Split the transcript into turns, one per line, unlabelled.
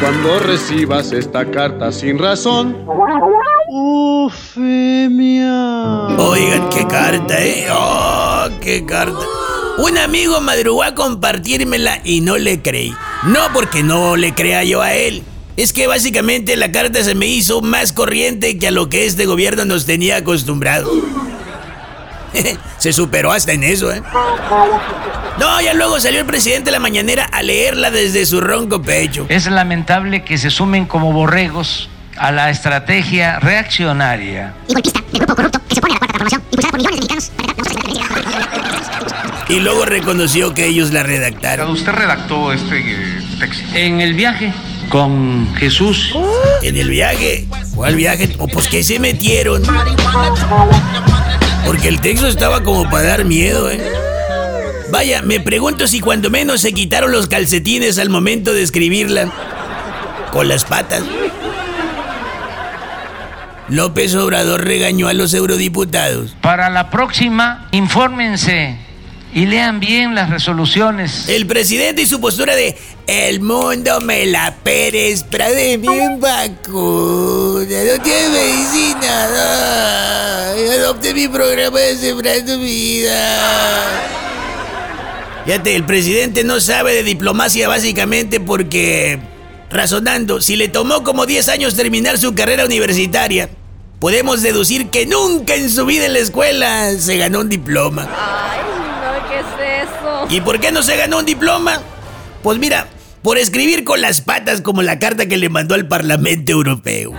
cuando recibas esta carta sin razón.
Oigan, qué carta, ¿eh? Oh, qué carta. Un amigo madrugó a compartírmela y no le creí. No porque no le crea yo a él. Es que básicamente la carta se me hizo más corriente que a lo que este gobierno nos tenía acostumbrados. se superó hasta en eso, ¿eh? No, ya luego salió el presidente de la mañanera a leerla desde su ronco pecho.
Es lamentable que se sumen como borregos a la estrategia reaccionaria
y golpista del grupo corrupto que se opone a la cuarta transformación impulsada por millones de mexicanos
Y luego reconoció que ellos la redactaron.
¿Usted redactó este eh, texto?
En el viaje con Jesús.
¿En el viaje? ¿Cuál viaje? ¿O pues que se metieron? Porque el texto estaba como para dar miedo, ¿eh? Vaya, me pregunto si cuando menos se quitaron los calcetines al momento de escribirla. Con las patas. López Obrador regañó a los eurodiputados.
Para la próxima, infórmense y lean bien las resoluciones.
El presidente y su postura de el mundo me la Pérez de mi vacuna, no tiene medicina, no. Adopte mi programa de Sembrando Vida. Fíjate, el presidente no sabe de diplomacia básicamente porque, razonando, si le tomó como 10 años terminar su carrera universitaria, podemos deducir que nunca en su vida en la escuela se ganó un diploma.
Ay, no, ¿qué es eso?
¿Y por qué no se ganó un diploma? Pues mira, por escribir con las patas como la carta que le mandó al Parlamento Europeo.